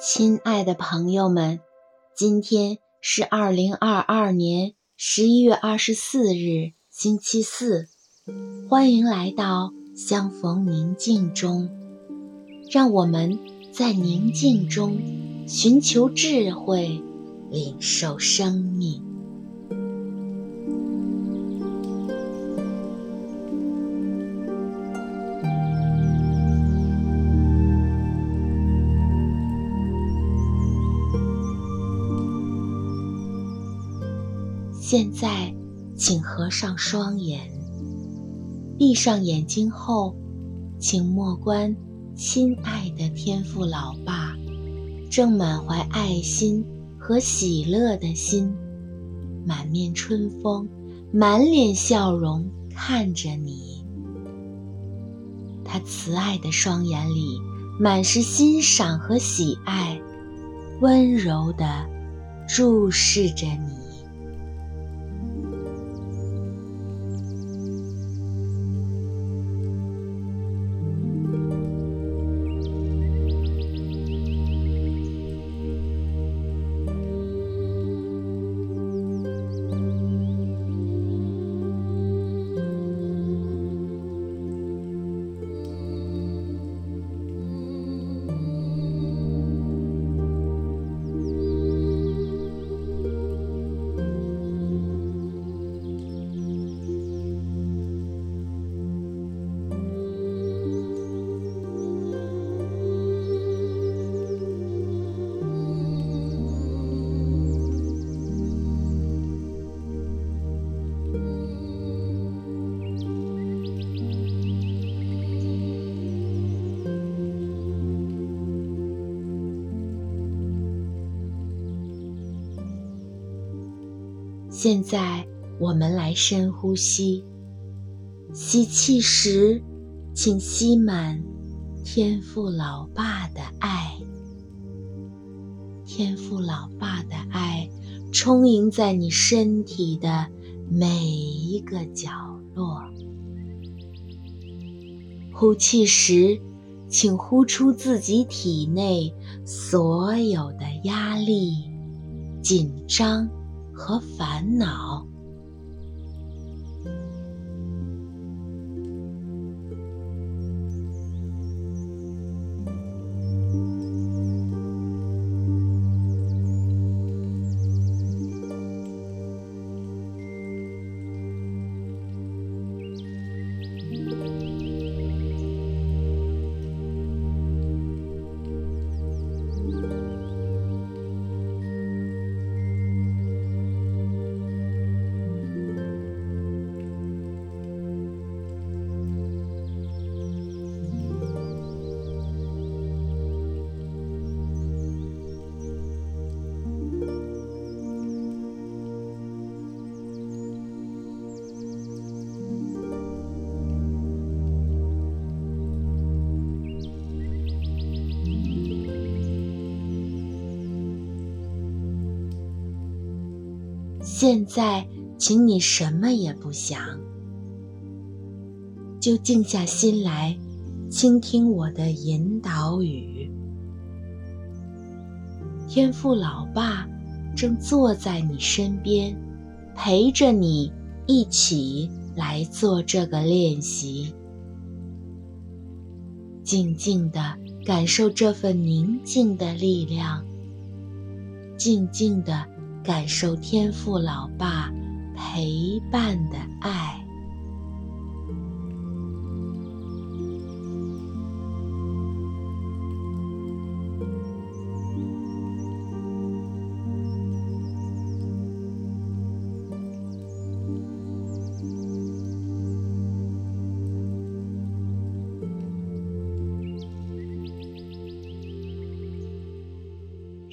亲爱的朋友们，今天是二零二二年十一月二十四日，星期四。欢迎来到相逢宁静中，让我们在宁静中寻求智慧，领受生命。现在，请合上双眼，闭上眼睛后，请默观亲爱的天父老爸，正满怀爱心和喜乐的心，满面春风，满脸笑容看着你。他慈爱的双眼里满是欣赏和喜爱，温柔地注视着你。现在，我们来深呼吸。吸气时，请吸满天父老爸的爱。天父老爸的爱充盈在你身体的每一个角落。呼气时，请呼出自己体内所有的压力、紧张。和烦恼。现在，请你什么也不想，就静下心来，倾听我的引导语。天父老爸正坐在你身边，陪着你一起来做这个练习。静静地感受这份宁静的力量，静静地。感受天赋老爸陪伴的爱。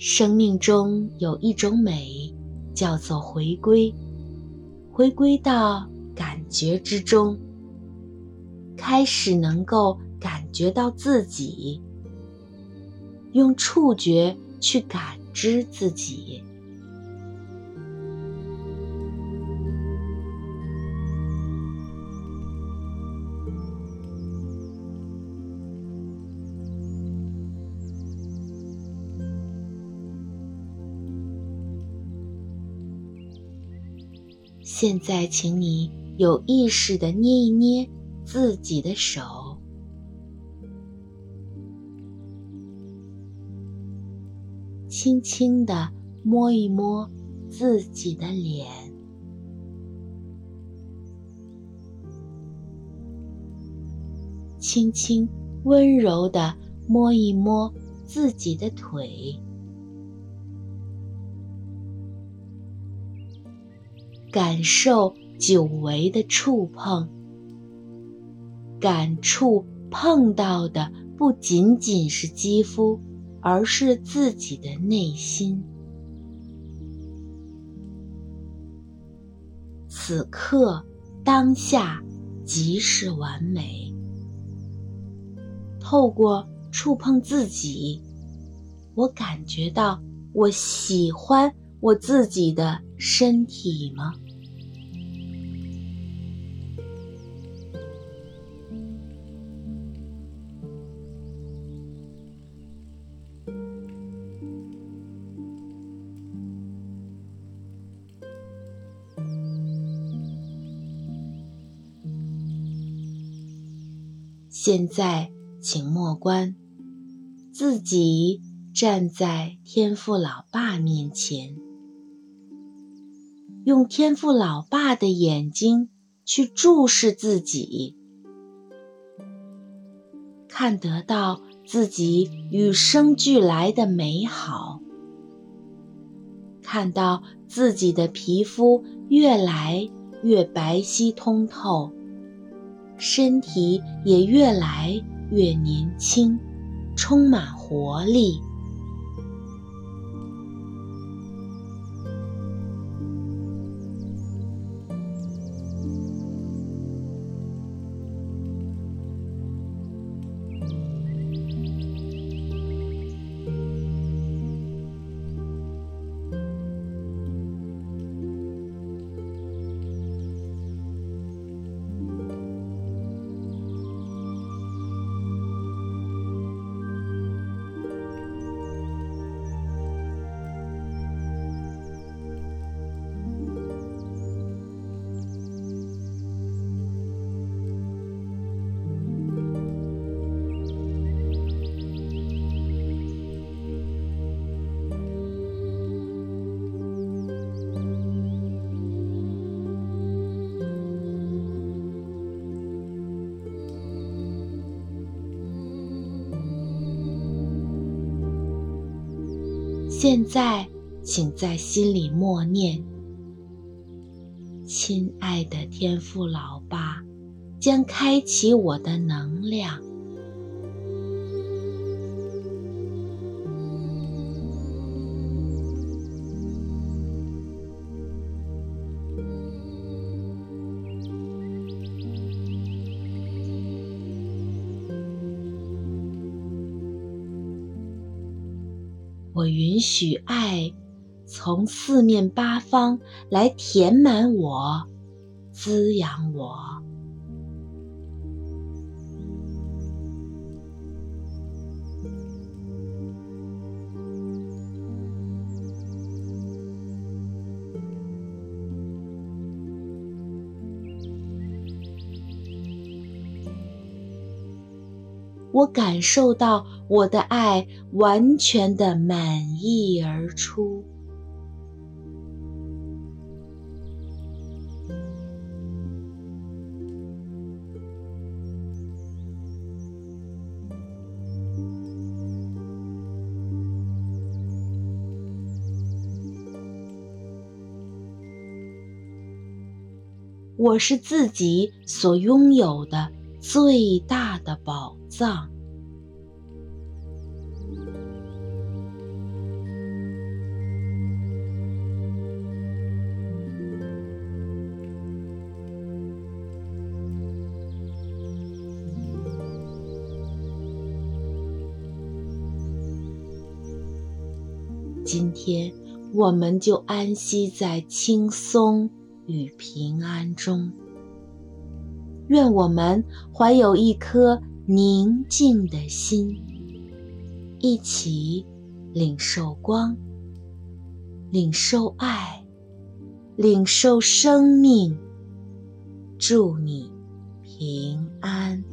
生命中有一种美，叫做回归，回归到感觉之中，开始能够感觉到自己，用触觉去感知自己。现在，请你有意识地捏一捏自己的手，轻轻地摸一摸自己的脸，轻轻温柔地摸一摸自己的腿。感受久违的触碰，感触碰到的不仅仅是肌肤，而是自己的内心。此刻当下即是完美。透过触碰自己，我感觉到我喜欢我自己的身体吗？现在，请默观，自己站在天父老爸面前，用天父老爸的眼睛去注视自己，看得到自己与生俱来的美好，看到自己的皮肤越来越白皙通透。身体也越来越年轻，充满活力。现在，请在心里默念：“亲爱的天赋老爸，将开启我的能量。”我允许爱从四面八方来填满我，滋养我。我感受到我的爱完全的满溢而出。我是自己所拥有的最大的宝藏。今天，我们就安息在轻松与平安中。愿我们怀有一颗宁静的心，一起领受光，领受爱，领受生命。祝你平安。